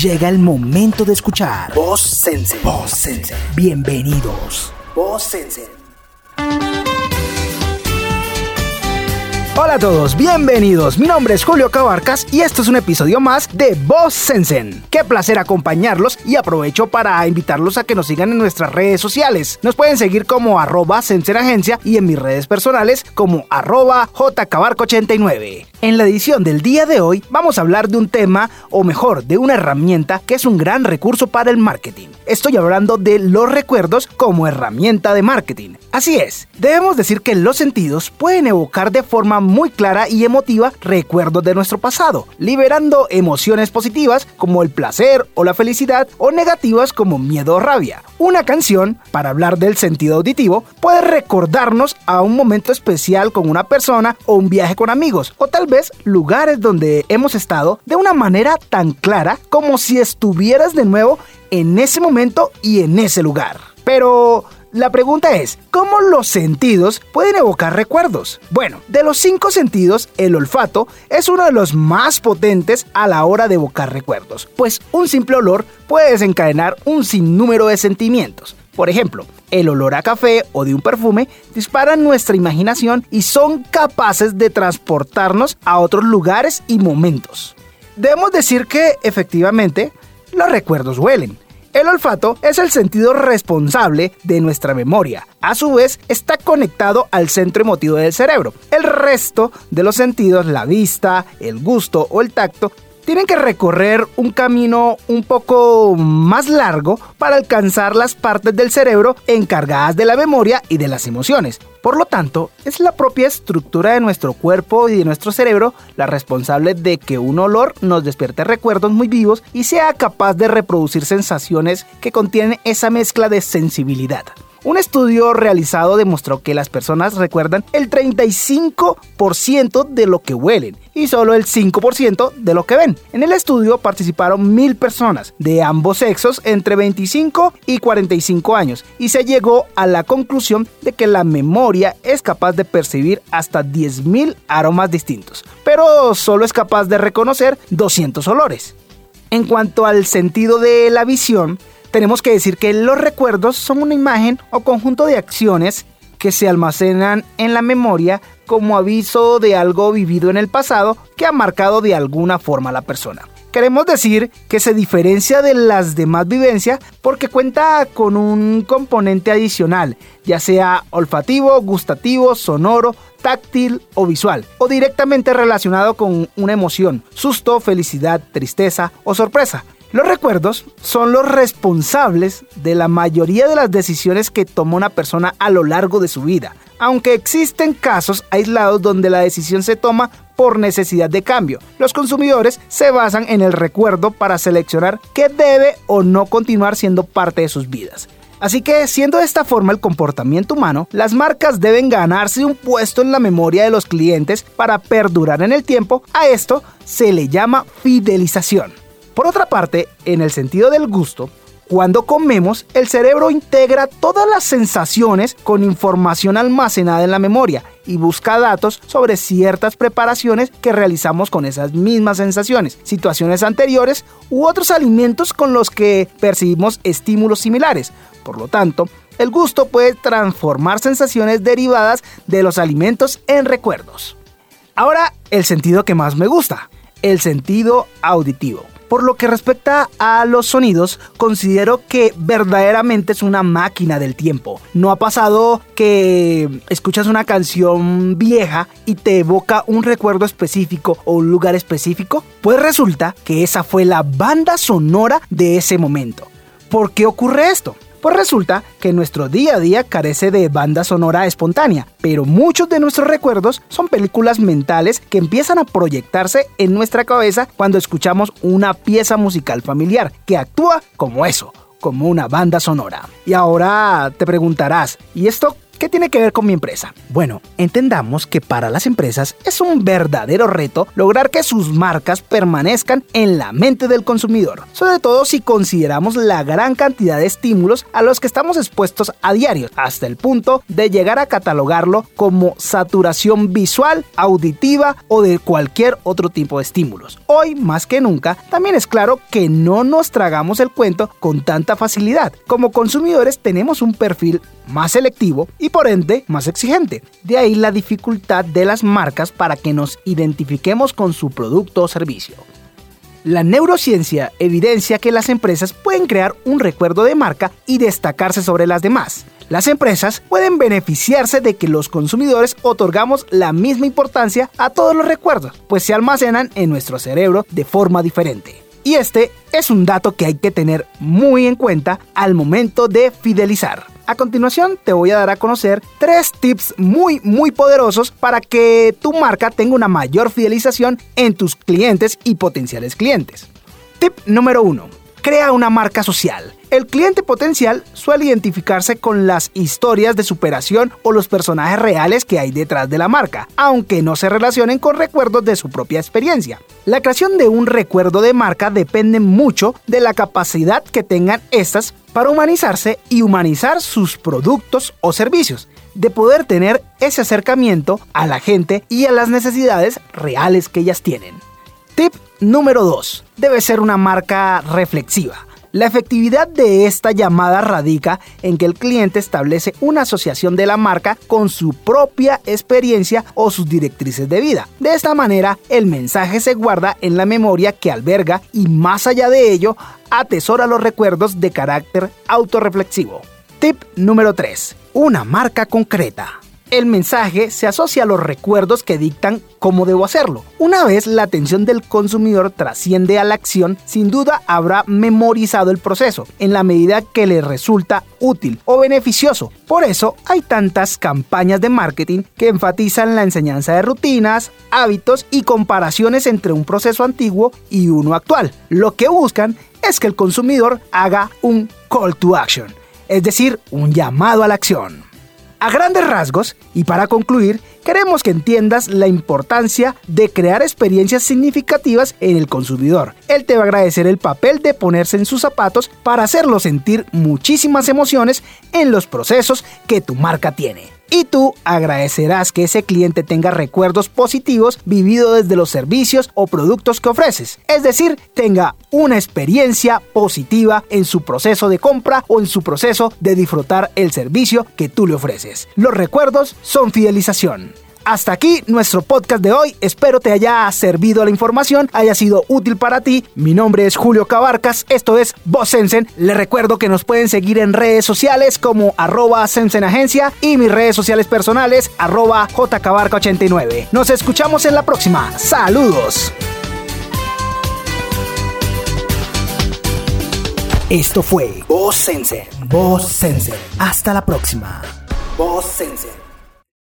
Llega el momento de escuchar Voz Sense. Voz Sense. Bienvenidos. Voz Sense. Hola a todos, bienvenidos. Mi nombre es Julio Cabarcas y esto es un episodio más de Voz Sensen. Qué placer acompañarlos y aprovecho para invitarlos a que nos sigan en nuestras redes sociales. Nos pueden seguir como arroba Agencia y en mis redes personales como arroba jcabarco89. En la edición del día de hoy vamos a hablar de un tema, o mejor, de una herramienta que es un gran recurso para el marketing. Estoy hablando de los recuerdos como herramienta de marketing. Así es, debemos decir que los sentidos pueden evocar de forma muy clara y emotiva recuerdos de nuestro pasado, liberando emociones positivas como el placer o la felicidad o negativas como miedo o rabia. Una canción, para hablar del sentido auditivo, puede recordarnos a un momento especial con una persona o un viaje con amigos, o tal vez lugares donde hemos estado de una manera tan clara como si estuvieras de nuevo en ese momento y en ese lugar. Pero la pregunta es, ¿cómo los sentidos pueden evocar recuerdos? Bueno, de los cinco sentidos, el olfato es uno de los más potentes a la hora de evocar recuerdos, pues un simple olor puede desencadenar un sinnúmero de sentimientos. Por ejemplo, el olor a café o de un perfume disparan nuestra imaginación y son capaces de transportarnos a otros lugares y momentos. Debemos decir que, efectivamente, los recuerdos huelen. El olfato es el sentido responsable de nuestra memoria. A su vez, está conectado al centro emotivo del cerebro. El resto de los sentidos, la vista, el gusto o el tacto, tienen que recorrer un camino un poco más largo para alcanzar las partes del cerebro encargadas de la memoria y de las emociones. Por lo tanto, es la propia estructura de nuestro cuerpo y de nuestro cerebro la responsable de que un olor nos despierte recuerdos muy vivos y sea capaz de reproducir sensaciones que contienen esa mezcla de sensibilidad. Un estudio realizado demostró que las personas recuerdan el 35% de lo que huelen y solo el 5% de lo que ven. En el estudio participaron mil personas de ambos sexos entre 25 y 45 años y se llegó a la conclusión de que la memoria es capaz de percibir hasta 10.000 aromas distintos, pero solo es capaz de reconocer 200 olores. En cuanto al sentido de la visión, tenemos que decir que los recuerdos son una imagen o conjunto de acciones que se almacenan en la memoria como aviso de algo vivido en el pasado que ha marcado de alguna forma a la persona. Queremos decir que se diferencia de las demás vivencias porque cuenta con un componente adicional, ya sea olfativo, gustativo, sonoro, táctil o visual, o directamente relacionado con una emoción, susto, felicidad, tristeza o sorpresa. Los recuerdos son los responsables de la mayoría de las decisiones que toma una persona a lo largo de su vida, aunque existen casos aislados donde la decisión se toma por necesidad de cambio. Los consumidores se basan en el recuerdo para seleccionar qué debe o no continuar siendo parte de sus vidas. Así que, siendo de esta forma el comportamiento humano, las marcas deben ganarse un puesto en la memoria de los clientes para perdurar en el tiempo. A esto se le llama fidelización. Por otra parte, en el sentido del gusto, cuando comemos, el cerebro integra todas las sensaciones con información almacenada en la memoria y busca datos sobre ciertas preparaciones que realizamos con esas mismas sensaciones, situaciones anteriores u otros alimentos con los que percibimos estímulos similares. Por lo tanto, el gusto puede transformar sensaciones derivadas de los alimentos en recuerdos. Ahora, el sentido que más me gusta, el sentido auditivo. Por lo que respecta a los sonidos, considero que verdaderamente es una máquina del tiempo. ¿No ha pasado que escuchas una canción vieja y te evoca un recuerdo específico o un lugar específico? Pues resulta que esa fue la banda sonora de ese momento. ¿Por qué ocurre esto? Pues resulta que nuestro día a día carece de banda sonora espontánea, pero muchos de nuestros recuerdos son películas mentales que empiezan a proyectarse en nuestra cabeza cuando escuchamos una pieza musical familiar que actúa como eso, como una banda sonora. Y ahora te preguntarás, ¿y esto ¿Qué tiene que ver con mi empresa? Bueno, entendamos que para las empresas es un verdadero reto lograr que sus marcas permanezcan en la mente del consumidor, sobre todo si consideramos la gran cantidad de estímulos a los que estamos expuestos a diario, hasta el punto de llegar a catalogarlo como saturación visual, auditiva o de cualquier otro tipo de estímulos. Hoy, más que nunca, también es claro que no nos tragamos el cuento con tanta facilidad. Como consumidores tenemos un perfil más selectivo y por ende más exigente. De ahí la dificultad de las marcas para que nos identifiquemos con su producto o servicio. La neurociencia evidencia que las empresas pueden crear un recuerdo de marca y destacarse sobre las demás. Las empresas pueden beneficiarse de que los consumidores otorgamos la misma importancia a todos los recuerdos, pues se almacenan en nuestro cerebro de forma diferente. Y este es un dato que hay que tener muy en cuenta al momento de fidelizar. A continuación te voy a dar a conocer tres tips muy muy poderosos para que tu marca tenga una mayor fidelización en tus clientes y potenciales clientes. Tip número 1. Crea una marca social. El cliente potencial suele identificarse con las historias de superación o los personajes reales que hay detrás de la marca, aunque no se relacionen con recuerdos de su propia experiencia. La creación de un recuerdo de marca depende mucho de la capacidad que tengan estas para humanizarse y humanizar sus productos o servicios, de poder tener ese acercamiento a la gente y a las necesidades reales que ellas tienen. Tip número 2. Debe ser una marca reflexiva. La efectividad de esta llamada radica en que el cliente establece una asociación de la marca con su propia experiencia o sus directrices de vida. De esta manera, el mensaje se guarda en la memoria que alberga y más allá de ello, atesora los recuerdos de carácter autorreflexivo. Tip número 3. Una marca concreta el mensaje se asocia a los recuerdos que dictan cómo debo hacerlo. Una vez la atención del consumidor trasciende a la acción, sin duda habrá memorizado el proceso, en la medida que le resulta útil o beneficioso. Por eso hay tantas campañas de marketing que enfatizan la enseñanza de rutinas, hábitos y comparaciones entre un proceso antiguo y uno actual. Lo que buscan es que el consumidor haga un call to action, es decir, un llamado a la acción. A grandes rasgos, y para concluir, queremos que entiendas la importancia de crear experiencias significativas en el consumidor. Él te va a agradecer el papel de ponerse en sus zapatos para hacerlo sentir muchísimas emociones en los procesos que tu marca tiene y tú agradecerás que ese cliente tenga recuerdos positivos vividos desde los servicios o productos que ofreces. Es decir, tenga una experiencia positiva en su proceso de compra o en su proceso de disfrutar el servicio que tú le ofreces. Los recuerdos son fidelización. Hasta aquí nuestro podcast de hoy. Espero te haya servido la información, haya sido útil para ti. Mi nombre es Julio Cabarcas, esto es Voz Sensen. Les recuerdo que nos pueden seguir en redes sociales como arroba Agencia y mis redes sociales personales arroba jcabarca89. Nos escuchamos en la próxima. Saludos. Esto fue Voz Sensen. Voz Sensen. Hasta la próxima. Voz Sensen.